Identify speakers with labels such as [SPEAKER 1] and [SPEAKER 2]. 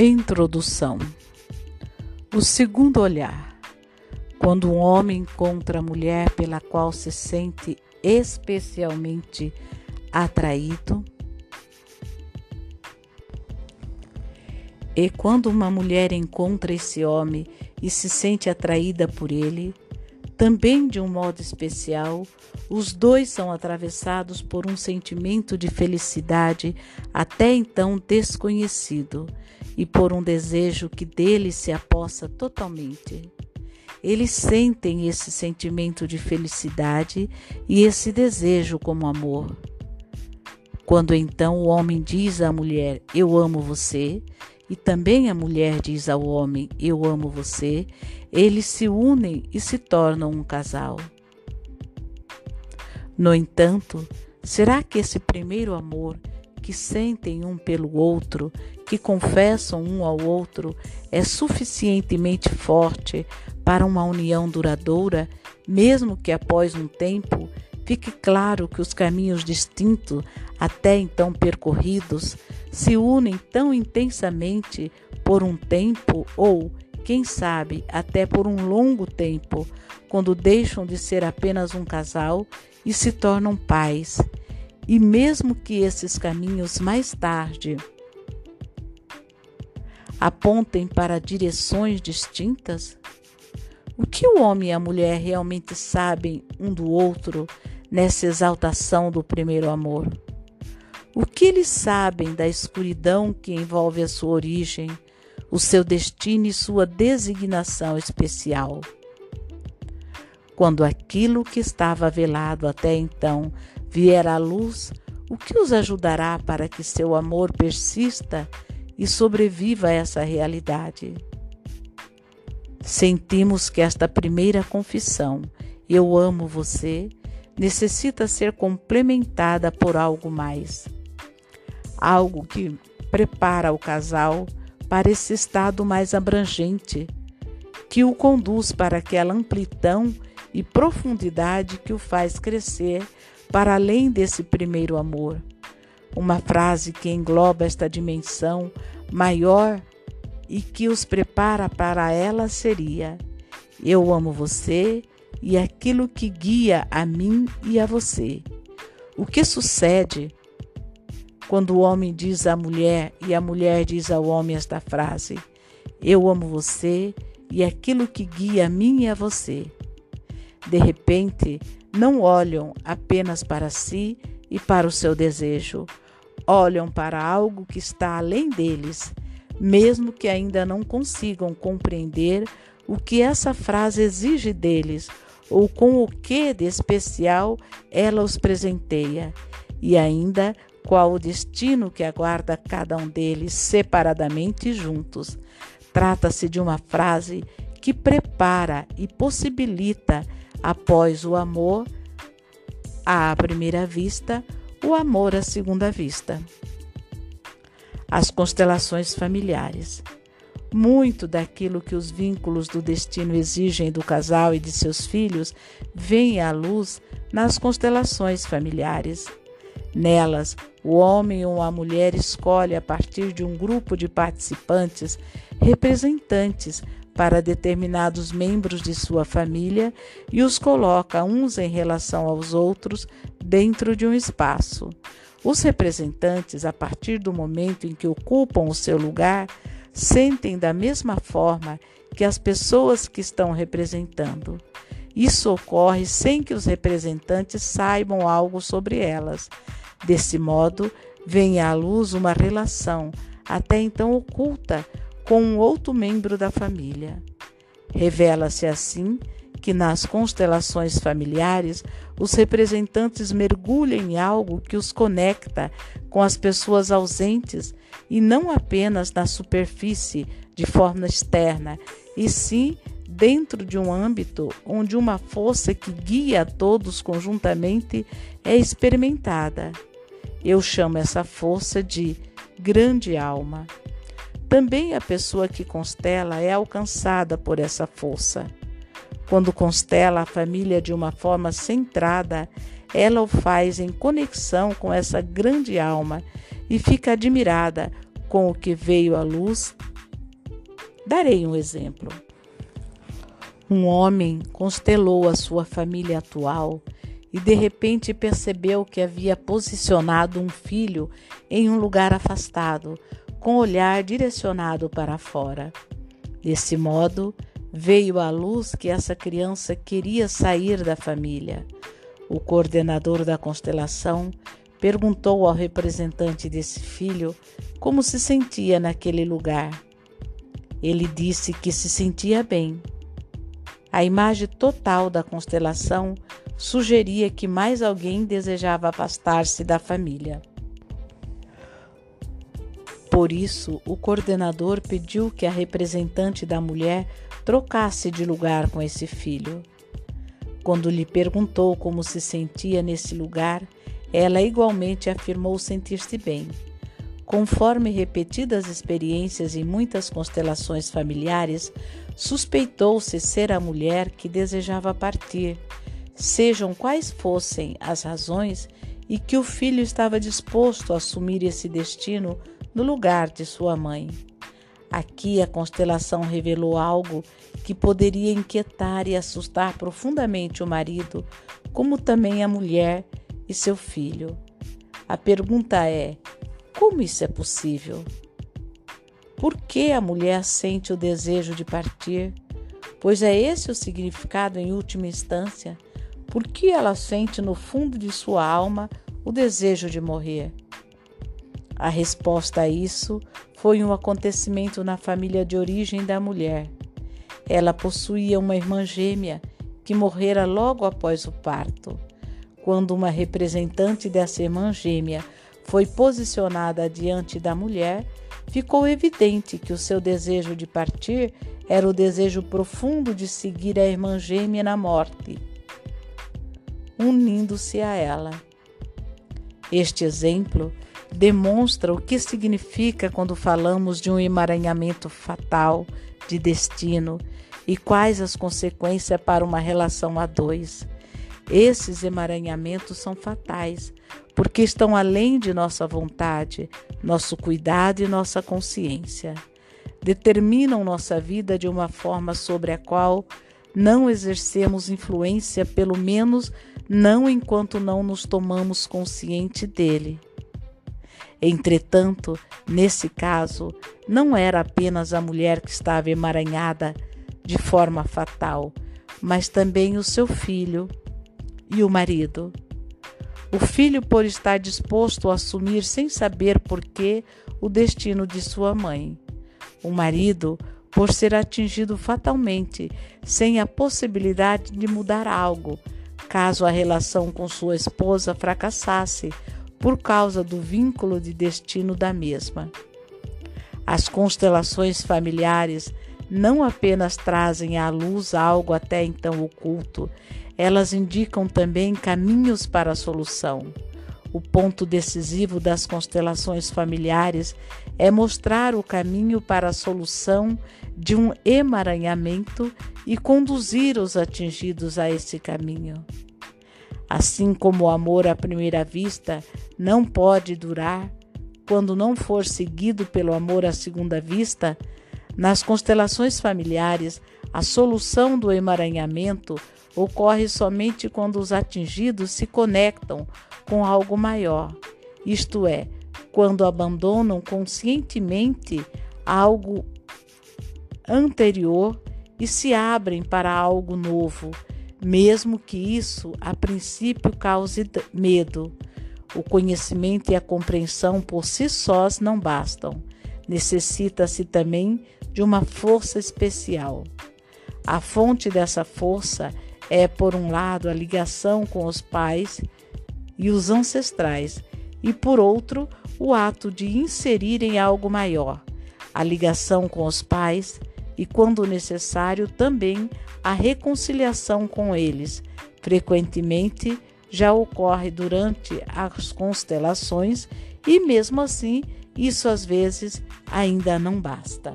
[SPEAKER 1] Introdução: O segundo olhar. Quando um homem encontra a mulher pela qual se sente especialmente atraído, e quando uma mulher encontra esse homem e se sente atraída por ele, também de um modo especial, os dois são atravessados por um sentimento de felicidade até então desconhecido e por um desejo que dele se apossa totalmente. Eles sentem esse sentimento de felicidade e esse desejo como amor. Quando então o homem diz à mulher: Eu amo você, e também a mulher diz ao homem: Eu amo você, eles se unem e se tornam um casal. No entanto, será que esse primeiro amor que sentem um pelo outro, que confessam um ao outro, é suficientemente forte para uma união duradoura, mesmo que após um tempo fique claro que os caminhos distintos até então percorridos se unem tão intensamente por um tempo ou, quem sabe, até por um longo tempo, quando deixam de ser apenas um casal e se tornam pais e mesmo que esses caminhos mais tarde apontem para direções distintas, o que o homem e a mulher realmente sabem um do outro nessa exaltação do primeiro amor? O que eles sabem da escuridão que envolve a sua origem, o seu destino e sua designação especial? Quando aquilo que estava velado até então vier à luz, o que os ajudará para que seu amor persista e sobreviva a essa realidade? Sentimos que esta primeira confissão, eu amo você, necessita ser complementada por algo mais. Algo que prepara o casal para esse estado mais abrangente, que o conduz para aquela amplidão e profundidade que o faz crescer para além desse primeiro amor. Uma frase que engloba esta dimensão maior e que os prepara para ela seria: Eu amo você e aquilo que guia a mim e a você. O que sucede quando o homem diz à mulher e a mulher diz ao homem esta frase: Eu amo você e aquilo que guia a mim e a você? De repente, não olham apenas para si e para o seu desejo, olham para algo que está além deles, mesmo que ainda não consigam compreender o que essa frase exige deles ou com o que de especial ela os presenteia, e ainda qual o destino que aguarda cada um deles separadamente e juntos. Trata-se de uma frase que prepara e possibilita após o amor à primeira vista, o amor à segunda vista. As constelações familiares. Muito daquilo que os vínculos do destino exigem do casal e de seus filhos vem à luz nas constelações familiares. Nelas, o homem ou a mulher escolhe a partir de um grupo de participantes representantes para determinados membros de sua família e os coloca uns em relação aos outros dentro de um espaço. Os representantes, a partir do momento em que ocupam o seu lugar, sentem da mesma forma que as pessoas que estão representando. Isso ocorre sem que os representantes saibam algo sobre elas. Desse modo, vem à luz uma relação, até então oculta, com um outro membro da família. Revela-se assim que nas constelações familiares os representantes mergulham em algo que os conecta com as pessoas ausentes e não apenas na superfície, de forma externa, e sim dentro de um âmbito onde uma força que guia a todos conjuntamente é experimentada. Eu chamo essa força de grande alma. Também a pessoa que constela é alcançada por essa força. Quando constela a família de uma forma centrada, ela o faz em conexão com essa grande alma e fica admirada com o que veio à luz? Darei um exemplo. Um homem constelou a sua família atual e de repente percebeu que havia posicionado um filho em um lugar afastado, com o olhar direcionado para fora. Desse modo, veio à luz que essa criança queria sair da família. O coordenador da constelação perguntou ao representante desse filho como se sentia naquele lugar. Ele disse que se sentia bem. A imagem total da constelação sugeria que mais alguém desejava afastar-se da família. Por isso, o coordenador pediu que a representante da mulher trocasse de lugar com esse filho. Quando lhe perguntou como se sentia nesse lugar, ela igualmente afirmou sentir-se bem. Conforme repetidas experiências em muitas constelações familiares, suspeitou-se ser a mulher que desejava partir, sejam quais fossem as razões, e que o filho estava disposto a assumir esse destino no lugar de sua mãe. Aqui a constelação revelou algo que poderia inquietar e assustar profundamente o marido, como também a mulher e seu filho. A pergunta é: como isso é possível? Por que a mulher sente o desejo de partir? Pois é esse o significado em última instância. Por que ela sente no fundo de sua alma o desejo de morrer? A resposta a isso foi um acontecimento na família de origem da mulher. Ela possuía uma irmã gêmea que morrera logo após o parto. Quando uma representante dessa irmã gêmea foi posicionada diante da mulher, ficou evidente que o seu desejo de partir era o desejo profundo de seguir a irmã gêmea na morte unindo-se a ela. Este exemplo demonstra o que significa quando falamos de um emaranhamento fatal de destino e quais as consequências para uma relação a dois. Esses emaranhamentos são fatais, porque estão além de nossa vontade, nosso cuidado e nossa consciência. Determinam nossa vida de uma forma sobre a qual não exercemos influência, pelo menos não enquanto não nos tomamos consciente dele. Entretanto, nesse caso, não era apenas a mulher que estava emaranhada de forma fatal, mas também o seu filho e o marido. O filho, por estar disposto a assumir sem saber por que o destino de sua mãe. O marido, por ser atingido fatalmente, sem a possibilidade de mudar algo, caso a relação com sua esposa fracassasse por causa do vínculo de destino da mesma. As constelações familiares não apenas trazem à luz algo até então oculto, elas indicam também caminhos para a solução. O ponto decisivo das constelações familiares é mostrar o caminho para a solução de um emaranhamento e conduzir os atingidos a esse caminho. Assim como o amor à primeira vista não pode durar quando não for seguido pelo amor à segunda vista, nas constelações familiares, a solução do emaranhamento ocorre somente quando os atingidos se conectam com algo maior, isto é, quando abandonam conscientemente algo anterior e se abrem para algo novo, mesmo que isso a princípio cause medo. O conhecimento e a compreensão por si sós não bastam. Necessita-se também de uma força especial. A fonte dessa força é, por um lado, a ligação com os pais e os ancestrais, e por outro, o ato de inserir em algo maior, a ligação com os pais e, quando necessário, também a reconciliação com eles. Frequentemente já ocorre durante as constelações e, mesmo assim, isso às vezes ainda não basta.